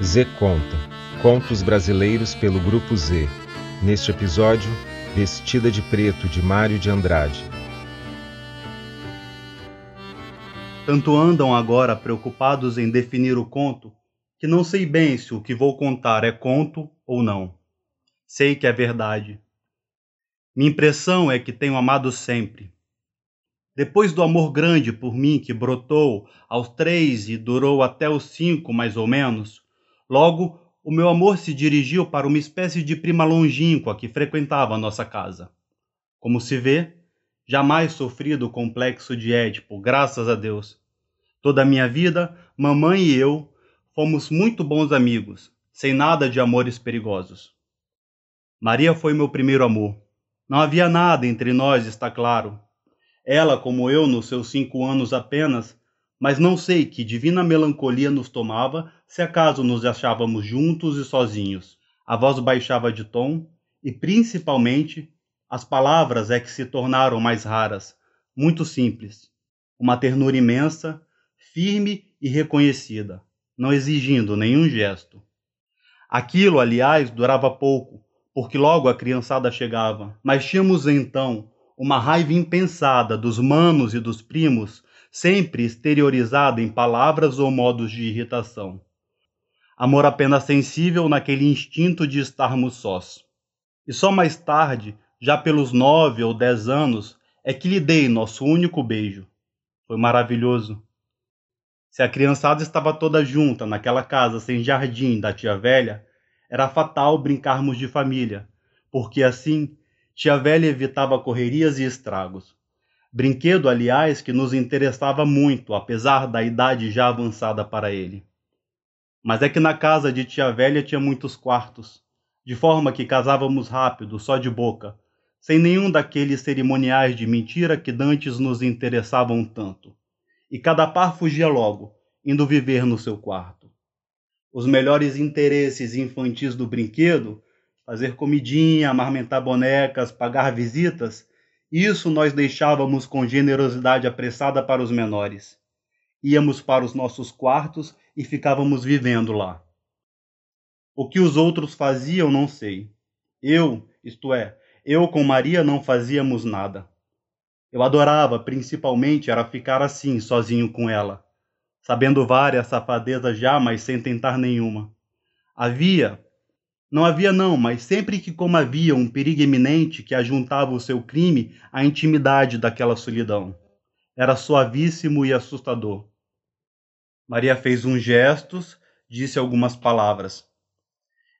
Z Conta, contos brasileiros pelo Grupo Z. Neste episódio, Vestida de Preto de Mário de Andrade. Tanto andam agora preocupados em definir o conto, que não sei bem se o que vou contar é conto ou não. Sei que é verdade. Minha impressão é que tenho amado sempre. Depois do amor grande por mim que brotou aos três e durou até os cinco, mais ou menos, Logo, o meu amor se dirigiu para uma espécie de prima longínqua que frequentava a nossa casa. Como se vê, jamais sofri do complexo de Édipo, graças a Deus. Toda a minha vida, mamãe e eu fomos muito bons amigos, sem nada de amores perigosos. Maria foi meu primeiro amor. Não havia nada entre nós, está claro. Ela, como eu, nos seus cinco anos apenas, mas não sei que divina melancolia nos tomava se acaso nos achávamos juntos e sozinhos. A voz baixava de tom e, principalmente, as palavras é que se tornaram mais raras, muito simples. Uma ternura imensa, firme e reconhecida, não exigindo nenhum gesto. Aquilo, aliás, durava pouco, porque logo a criançada chegava, mas tínhamos então uma raiva impensada dos manos e dos primos sempre exteriorizado em palavras ou modos de irritação. Amor apenas sensível naquele instinto de estarmos sós. E só mais tarde, já pelos nove ou dez anos, é que lhe dei nosso único beijo. Foi maravilhoso. Se a criançada estava toda junta naquela casa sem jardim da tia velha, era fatal brincarmos de família, porque assim tia velha evitava correrias e estragos. Brinquedo, aliás, que nos interessava muito, apesar da idade já avançada para ele. Mas é que na casa de tia velha tinha muitos quartos, de forma que casávamos rápido, só de boca, sem nenhum daqueles cerimoniais de mentira que dantes nos interessavam tanto. E cada par fugia logo, indo viver no seu quarto. Os melhores interesses infantis do brinquedo, fazer comidinha, amarmentar bonecas, pagar visitas, isso nós deixávamos com generosidade apressada para os menores. Íamos para os nossos quartos e ficávamos vivendo lá. O que os outros faziam, não sei. Eu, isto é, eu com Maria não fazíamos nada. Eu adorava, principalmente, era ficar assim, sozinho com ela, sabendo várias safadezas já, mas sem tentar nenhuma. Havia, não havia não, mas sempre que como havia um perigo iminente que ajuntava o seu crime à intimidade daquela solidão. Era suavíssimo e assustador. Maria fez uns gestos, disse algumas palavras.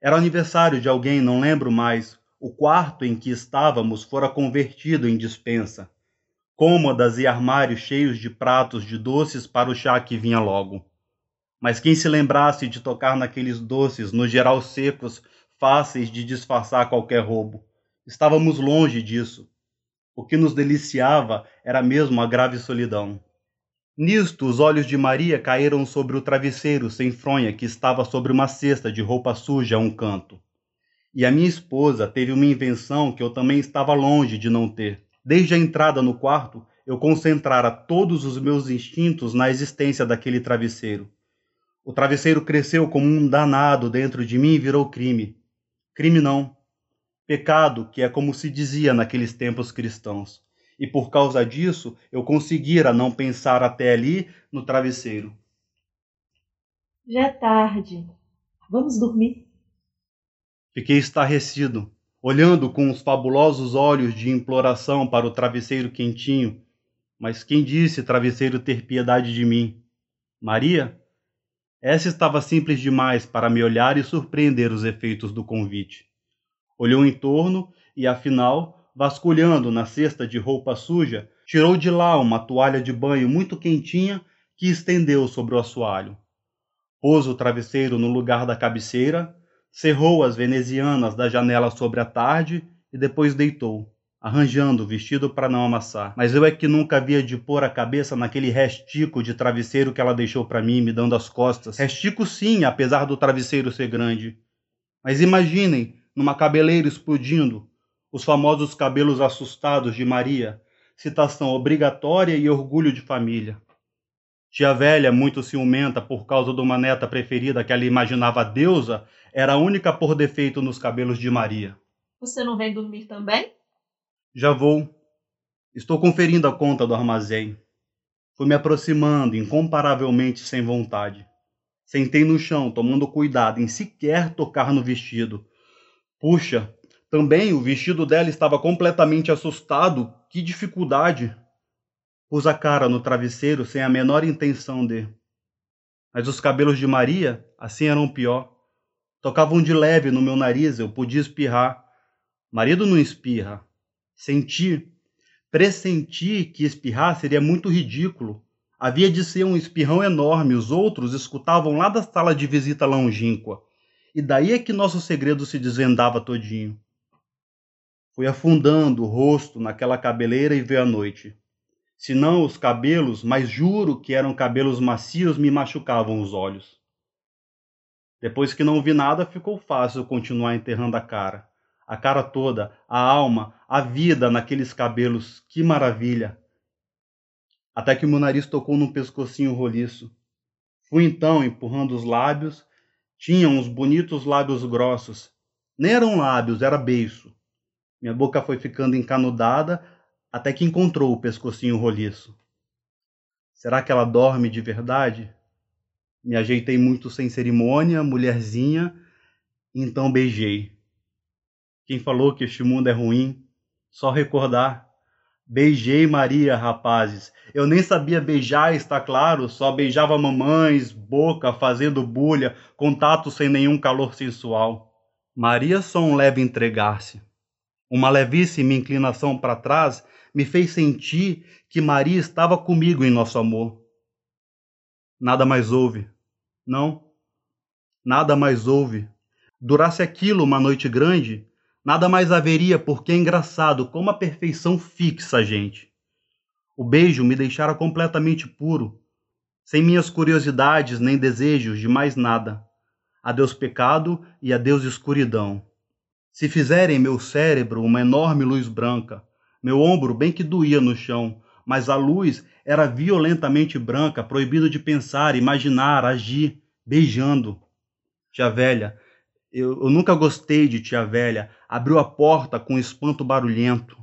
Era aniversário de alguém, não lembro mais. O quarto em que estávamos fora convertido em despensa. Cômodas e armários cheios de pratos de doces para o chá que vinha logo. Mas quem se lembrasse de tocar naqueles doces, no geral secos, fáceis de disfarçar qualquer roubo. Estávamos longe disso. O que nos deliciava era mesmo a grave solidão. Nisto, os olhos de Maria caíram sobre o travesseiro sem fronha que estava sobre uma cesta de roupa suja a um canto. E a minha esposa teve uma invenção que eu também estava longe de não ter. Desde a entrada no quarto, eu concentrara todos os meus instintos na existência daquele travesseiro. O travesseiro cresceu como um danado dentro de mim e virou crime. Crime não. Pecado, que é como se dizia naqueles tempos cristãos. E por causa disso, eu conseguira não pensar até ali no travesseiro. Já é tarde. Vamos dormir. Fiquei estarrecido, olhando com os fabulosos olhos de imploração para o travesseiro quentinho. Mas quem disse travesseiro ter piedade de mim? Maria? Essa estava simples demais para me olhar e surpreender os efeitos do convite. Olhou em torno e, afinal, vasculhando na cesta de roupa suja, tirou de lá uma toalha de banho muito quentinha que estendeu sobre o assoalho. Pôs o travesseiro no lugar da cabeceira, cerrou as venezianas da janela sobre a tarde e depois deitou arranjando o vestido para não amassar. Mas eu é que nunca havia de pôr a cabeça naquele restico de travesseiro que ela deixou para mim, me dando as costas. Restico sim, apesar do travesseiro ser grande. Mas imaginem, numa cabeleira explodindo, os famosos cabelos assustados de Maria, citação obrigatória e orgulho de família. Tia velha, muito ciumenta por causa de uma neta preferida que ela imaginava deusa, era a única por defeito nos cabelos de Maria. Você não vem dormir também? Já vou. Estou conferindo a conta do armazém. Fui me aproximando, incomparavelmente sem vontade. Sentei no chão, tomando cuidado em sequer tocar no vestido. Puxa, também o vestido dela estava completamente assustado. Que dificuldade! Pus a cara no travesseiro sem a menor intenção de. Mas os cabelos de Maria, assim eram pior. Tocavam de leve no meu nariz, eu podia espirrar. Marido não espirra. Senti, pressenti que espirrar seria muito ridículo. Havia de ser um espirrão enorme, os outros escutavam lá da sala de visita longínqua. E daí é que nosso segredo se desvendava todinho. Fui afundando o rosto naquela cabeleira e veio a noite senão os cabelos, mas juro que eram cabelos macios, me machucavam os olhos. Depois que não vi nada, ficou fácil continuar enterrando a cara. A cara toda, a alma, a vida naqueles cabelos, que maravilha! Até que meu nariz tocou num pescocinho roliço. Fui então empurrando os lábios, tinham uns bonitos lábios grossos. Nem eram lábios, era beiço. Minha boca foi ficando encanudada, até que encontrou o pescocinho roliço. Será que ela dorme de verdade? Me ajeitei muito sem cerimônia, mulherzinha, então beijei. Quem falou que este mundo é ruim? Só recordar. Beijei Maria, rapazes. Eu nem sabia beijar, está claro, só beijava mamães, boca, fazendo bulha, contato sem nenhum calor sensual. Maria só um leve entregar-se. Uma levíssima inclinação para trás me fez sentir que Maria estava comigo em nosso amor. Nada mais houve. Não. Nada mais houve. Durasse aquilo uma noite grande, nada mais haveria, porque é engraçado como a perfeição fixa a gente. O beijo me deixara completamente puro, sem minhas curiosidades nem desejos de mais nada. Adeus pecado e adeus escuridão. Se fizerem meu cérebro uma enorme luz branca, meu ombro bem que doía no chão, mas a luz era violentamente branca, proibido de pensar, imaginar, agir, beijando. Tia velha, eu, eu nunca gostei de tia velha, abriu a porta com um espanto barulhento.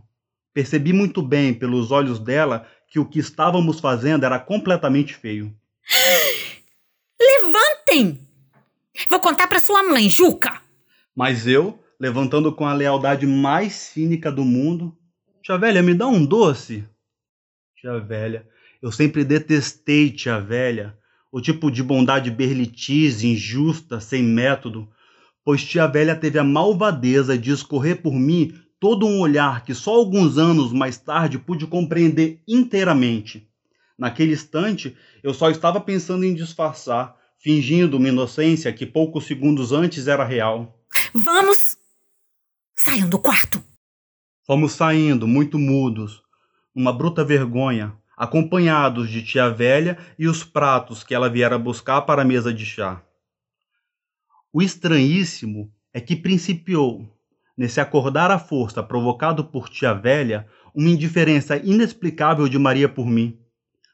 Percebi muito bem pelos olhos dela que o que estávamos fazendo era completamente feio. Levantem! Vou contar para sua mãe, Juca! Mas eu, levantando com a lealdade mais cínica do mundo, Tia velha, me dá um doce. Tia velha, eu sempre detestei tia velha, o tipo de bondade berlitize, injusta, sem método, pois tia velha teve a malvadeza de escorrer por mim todo um olhar que só alguns anos mais tarde pude compreender inteiramente. Naquele instante, eu só estava pensando em disfarçar, fingindo uma inocência que poucos segundos antes era real. Vamos! Saiam do quarto! Fomos saindo, muito mudos, uma bruta vergonha, acompanhados de tia velha e os pratos que ela viera buscar para a mesa de chá. O estranhíssimo é que principiou, nesse acordar à força provocado por tia velha, uma indiferença inexplicável de Maria por mim.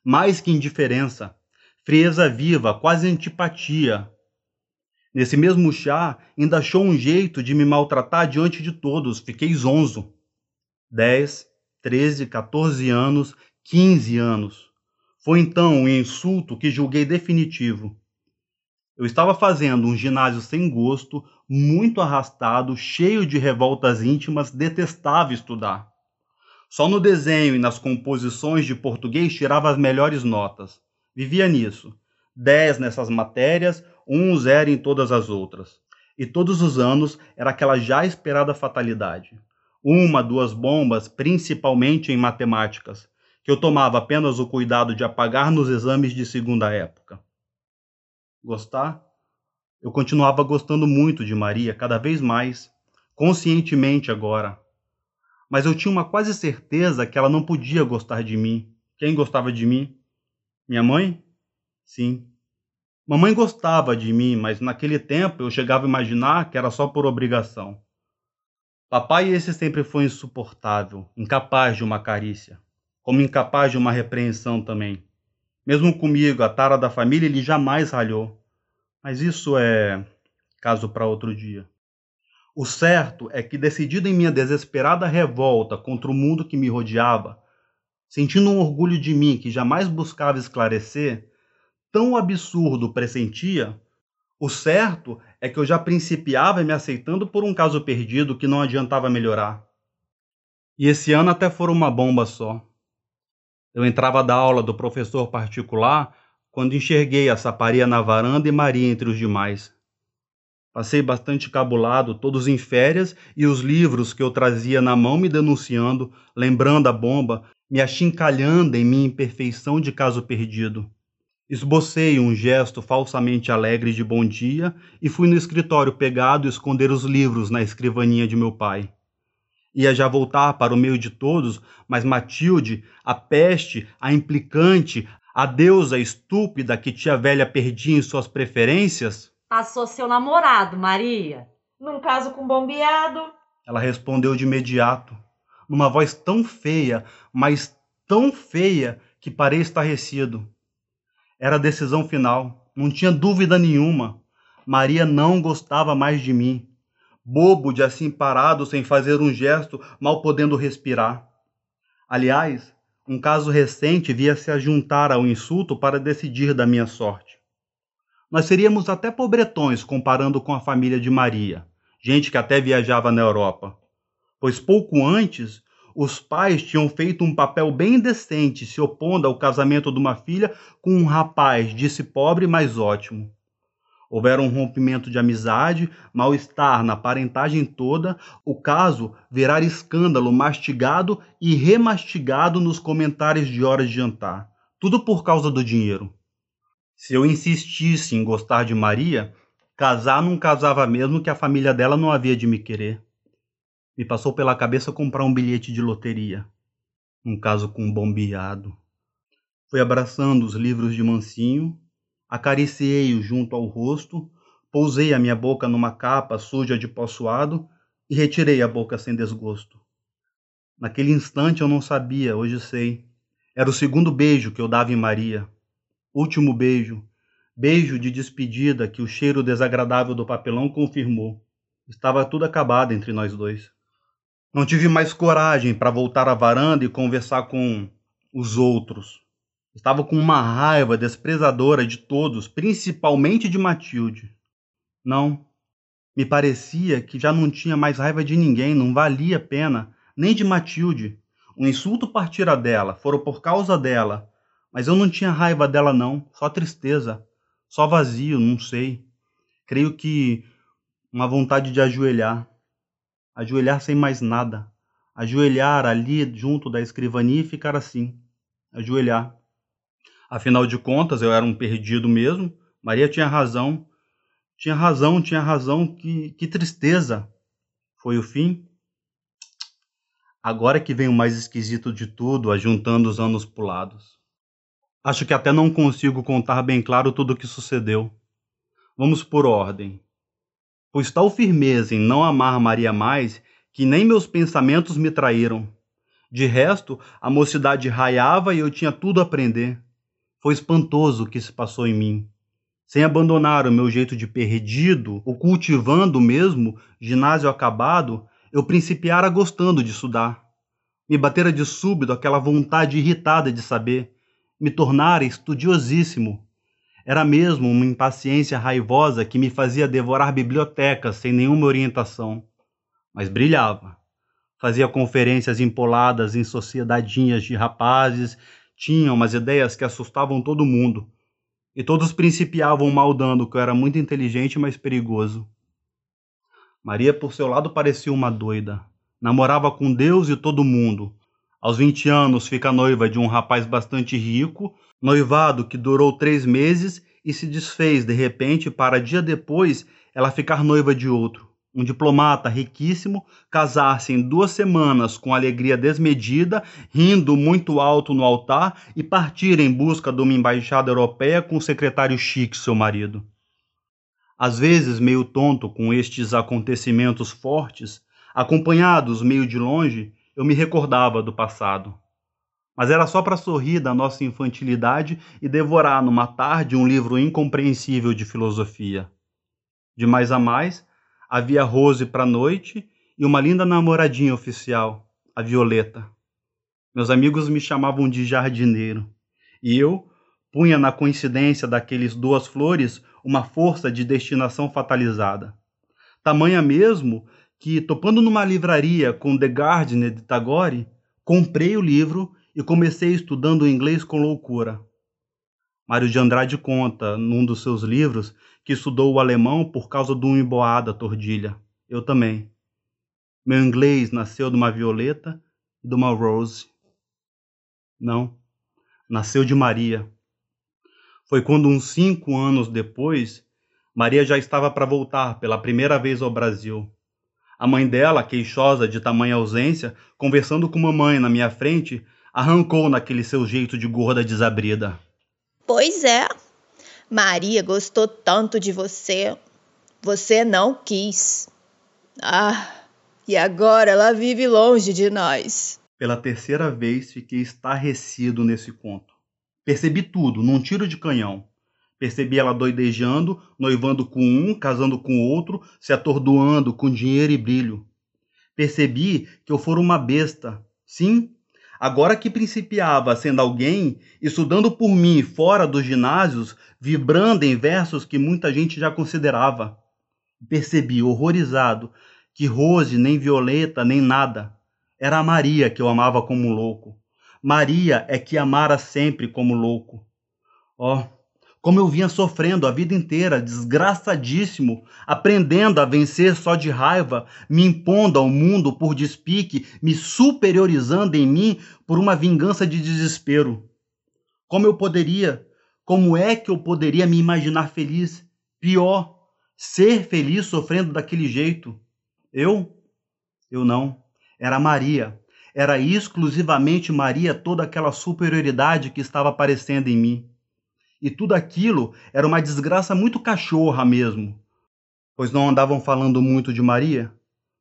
Mais que indiferença, frieza viva, quase antipatia. Nesse mesmo chá, ainda achou um jeito de me maltratar diante de todos, fiquei zonzo. 10, 13, 14 anos, 15 anos. Foi então um insulto que julguei definitivo. Eu estava fazendo um ginásio sem gosto, muito arrastado, cheio de revoltas íntimas, detestava estudar. Só no desenho e nas composições de português tirava as melhores notas. Vivia nisso. 10 nessas matérias, um zero em todas as outras. E todos os anos era aquela já esperada fatalidade uma, duas bombas, principalmente em matemáticas, que eu tomava apenas o cuidado de apagar nos exames de segunda época. Gostar? Eu continuava gostando muito de Maria, cada vez mais, conscientemente agora. Mas eu tinha uma quase certeza que ela não podia gostar de mim. Quem gostava de mim? Minha mãe? Sim. Mamãe gostava de mim, mas naquele tempo eu chegava a imaginar que era só por obrigação. Papai esse sempre foi insuportável, incapaz de uma carícia, como incapaz de uma repreensão também. Mesmo comigo, a tara da família, ele jamais ralhou. Mas isso é caso para outro dia. O certo é que, decidido em minha desesperada revolta contra o mundo que me rodeava, sentindo um orgulho de mim que jamais buscava esclarecer, tão absurdo pressentia, o certo é que eu já principiava me aceitando por um caso perdido que não adiantava melhorar. E esse ano até fora uma bomba só. Eu entrava da aula do professor particular quando enxerguei a saparia na varanda e Maria entre os demais. Passei bastante cabulado, todos em férias, e os livros que eu trazia na mão me denunciando, lembrando a bomba, me achincalhando em minha imperfeição de caso perdido. Esbocei um gesto falsamente alegre de bom dia e fui no escritório pegado esconder os livros na escrivaninha de meu pai. Ia já voltar para o meio de todos, mas Matilde, a peste, a implicante, a deusa estúpida que tia velha perdia em suas preferências, Passou seu namorado, Maria. Num caso com bombeado. Ela respondeu de imediato, numa voz tão feia, mas tão feia que parei estarrecido. Era a decisão final, não tinha dúvida nenhuma. Maria não gostava mais de mim. Bobo de assim parado, sem fazer um gesto, mal podendo respirar. Aliás, um caso recente via se ajuntar ao insulto para decidir da minha sorte. Nós seríamos até pobretões comparando com a família de Maria, gente que até viajava na Europa. Pois pouco antes, os pais tinham feito um papel bem decente se opondo ao casamento de uma filha com um rapaz, disse pobre, mas ótimo. Houvera um rompimento de amizade, mal-estar na parentagem toda, o caso virar escândalo mastigado e remastigado nos comentários de horas de jantar. Tudo por causa do dinheiro. Se eu insistisse em gostar de Maria, casar não casava mesmo que a família dela não havia de me querer. Me passou pela cabeça comprar um bilhete de loteria. Um caso com um bombeado. Fui abraçando os livros de mansinho, acariciei-os junto ao rosto, pousei a minha boca numa capa suja de pó suado e retirei a boca sem desgosto. Naquele instante eu não sabia, hoje sei. Era o segundo beijo que eu dava em Maria. Último beijo. Beijo de despedida que o cheiro desagradável do papelão confirmou. Estava tudo acabado entre nós dois. Não tive mais coragem para voltar à varanda e conversar com os outros. Estava com uma raiva desprezadora de todos, principalmente de Matilde. Não. Me parecia que já não tinha mais raiva de ninguém, não valia a pena, nem de Matilde. O insulto partira dela, foram por causa dela. Mas eu não tinha raiva dela, não, só tristeza, só vazio, não sei. Creio que uma vontade de ajoelhar, ajoelhar sem mais nada, ajoelhar ali junto da escrivania e ficar assim, ajoelhar. Afinal de contas, eu era um perdido mesmo. Maria tinha razão, tinha razão, tinha razão. Que, que tristeza! Foi o fim? Agora que vem o mais esquisito de tudo, ajuntando os anos pulados. Acho que até não consigo contar bem claro tudo o que sucedeu. Vamos por ordem. Pois tal firmeza em não amar Maria mais que nem meus pensamentos me traíram. De resto, a mocidade raiava e eu tinha tudo a aprender. Foi espantoso o que se passou em mim. Sem abandonar o meu jeito de perdido, o cultivando mesmo, ginásio acabado, eu principiara gostando de estudar. Me batera de súbito aquela vontade irritada de saber, me tornara estudiosíssimo. Era mesmo uma impaciência raivosa que me fazia devorar bibliotecas sem nenhuma orientação. Mas brilhava. Fazia conferências empoladas em sociedadinhas de rapazes, tinha umas ideias que assustavam todo mundo. E todos principiavam maldando que eu era muito inteligente, mas perigoso. Maria, por seu lado, parecia uma doida. Namorava com Deus e todo mundo, aos 20 anos, fica noiva de um rapaz bastante rico, noivado que durou três meses e se desfez de repente para dia depois ela ficar noiva de outro. Um diplomata riquíssimo casar-se em duas semanas com alegria desmedida, rindo muito alto no altar e partir em busca de uma embaixada europeia com o secretário chique, seu marido. Às vezes, meio tonto com estes acontecimentos fortes, acompanhados meio de longe, eu me recordava do passado. Mas era só para sorrir da nossa infantilidade e devorar numa tarde um livro incompreensível de filosofia. De mais a mais, havia Rose para noite e uma linda namoradinha oficial, a Violeta. Meus amigos me chamavam de jardineiro, e eu punha na coincidência daqueles duas flores uma força de destinação fatalizada. Tamanha mesmo que, topando numa livraria com The Gardener de Tagore, comprei o livro e comecei estudando inglês com loucura. Mário de Andrade conta, num dos seus livros, que estudou o alemão por causa de um emboada tordilha. Eu também. Meu inglês nasceu de uma violeta e de uma rose. Não, nasceu de Maria. Foi quando, uns cinco anos depois, Maria já estava para voltar pela primeira vez ao Brasil. A mãe dela, queixosa de tamanha ausência, conversando com mamãe na minha frente, arrancou naquele seu jeito de gorda desabrida. Pois é. Maria gostou tanto de você. Você não quis. Ah, e agora ela vive longe de nós. Pela terceira vez fiquei estarrecido nesse conto. Percebi tudo, num tiro de canhão. Percebi ela doidejando, noivando com um, casando com outro, se atordoando com dinheiro e brilho. Percebi que eu fora uma besta. Sim, agora que principiava sendo alguém, estudando por mim fora dos ginásios, vibrando em versos que muita gente já considerava. Percebi, horrorizado, que Rose, nem Violeta, nem nada. Era a Maria que eu amava como louco. Maria é que amara sempre como louco. Oh, como eu vinha sofrendo a vida inteira, desgraçadíssimo, aprendendo a vencer só de raiva, me impondo ao mundo por despique, me superiorizando em mim por uma vingança de desespero. Como eu poderia, como é que eu poderia me imaginar feliz? Pior, ser feliz sofrendo daquele jeito. Eu? Eu não. Era Maria. Era exclusivamente Maria toda aquela superioridade que estava aparecendo em mim. E tudo aquilo era uma desgraça muito cachorra mesmo. Pois não andavam falando muito de Maria?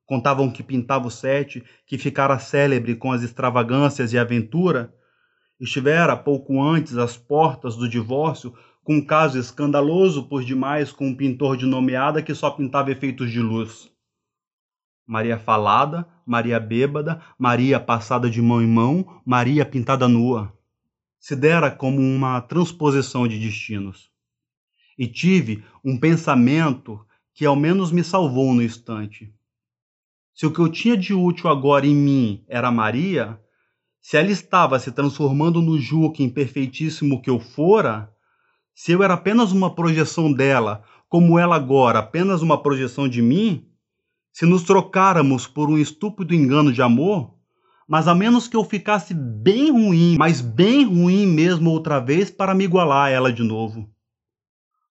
Contavam que pintava o sete, que ficara célebre com as extravagâncias e aventura? Estivera pouco antes às portas do divórcio com um caso escandaloso por demais com um pintor de nomeada que só pintava efeitos de luz. Maria falada, Maria bêbada, Maria passada de mão em mão, Maria pintada nua se dera como uma transposição de destinos. E tive um pensamento que ao menos me salvou no instante. Se o que eu tinha de útil agora em mim era Maria, se ela estava se transformando no Juca imperfeitíssimo que eu fora, se eu era apenas uma projeção dela, como ela agora apenas uma projeção de mim, se nos trocáramos por um estúpido engano de amor, mas a menos que eu ficasse bem ruim, mas bem ruim mesmo outra vez para me igualar a ela de novo.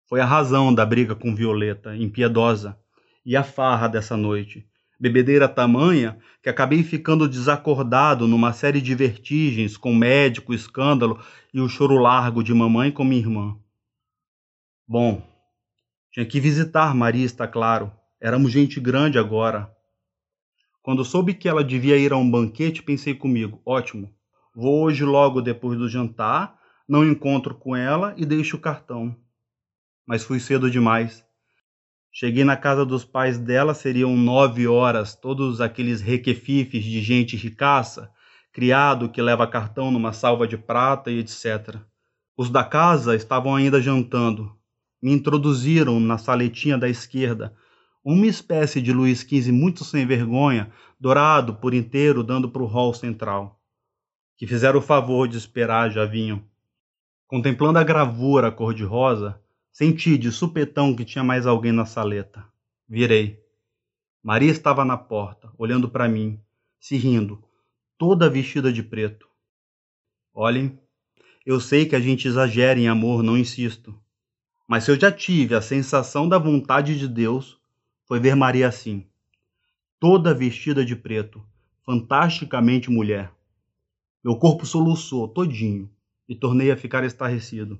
Foi a razão da briga com Violeta, impiedosa, e a farra dessa noite. Bebedeira tamanha que acabei ficando desacordado numa série de vertigens com médico, escândalo e o choro largo de mamãe com minha irmã. Bom, tinha que visitar Maria, está claro. Éramos gente grande agora. Quando soube que ela devia ir a um banquete, pensei comigo: ótimo, vou hoje logo depois do jantar, não encontro com ela e deixo o cartão. Mas fui cedo demais. Cheguei na casa dos pais dela, seriam nove horas, todos aqueles requefifes de gente ricaça, criado que leva cartão numa salva de prata e etc. Os da casa estavam ainda jantando. Me introduziram na saletinha da esquerda, uma espécie de Luís XV muito sem vergonha, dourado por inteiro, dando para o hall central. Que fizeram o favor de esperar já vinham. Contemplando a gravura cor-de-rosa, senti de supetão que tinha mais alguém na saleta. Virei. Maria estava na porta, olhando para mim, se rindo, toda vestida de preto. Olhem, eu sei que a gente exagera em amor, não insisto. Mas se eu já tive a sensação da vontade de Deus, foi ver Maria assim, toda vestida de preto, fantasticamente mulher. Meu corpo soluçou todinho e tornei a ficar estarrecido.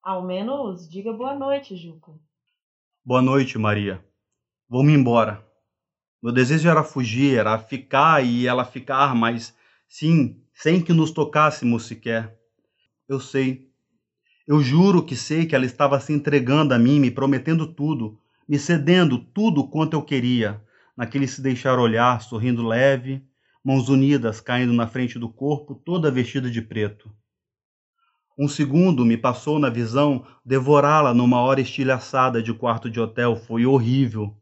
Ao menos diga boa noite, Juca. Boa noite, Maria. Vou-me embora. Meu desejo era fugir, era ficar e ela ficar, mas sim, sem que nos tocássemos sequer. Eu sei. Eu juro que sei que ela estava se entregando a mim, me prometendo tudo, me cedendo tudo quanto eu queria, naquele se deixar olhar, sorrindo leve, mãos unidas caindo na frente do corpo, toda vestida de preto. Um segundo me passou na visão devorá-la numa hora estilhaçada de quarto de hotel. Foi horrível.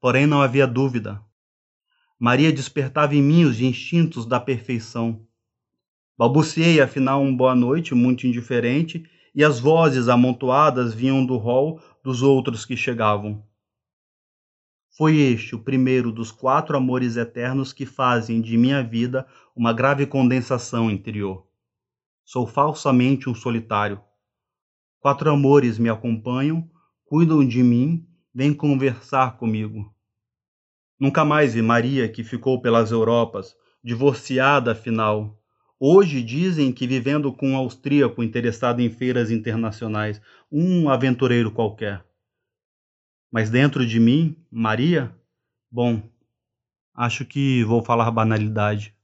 Porém, não havia dúvida. Maria despertava em mim os instintos da perfeição. Balbuciei, afinal, um boa noite muito indiferente, e as vozes amontoadas vinham do hall dos outros que chegavam. Foi este o primeiro dos quatro amores eternos que fazem de minha vida uma grave condensação interior. Sou falsamente um solitário. Quatro amores me acompanham, cuidam de mim, vêm conversar comigo. Nunca mais vi Maria, que ficou pelas Europas, divorciada afinal. Hoje dizem que vivendo com um austríaco interessado em feiras internacionais, um aventureiro qualquer. Mas dentro de mim, Maria? Bom, acho que vou falar banalidade.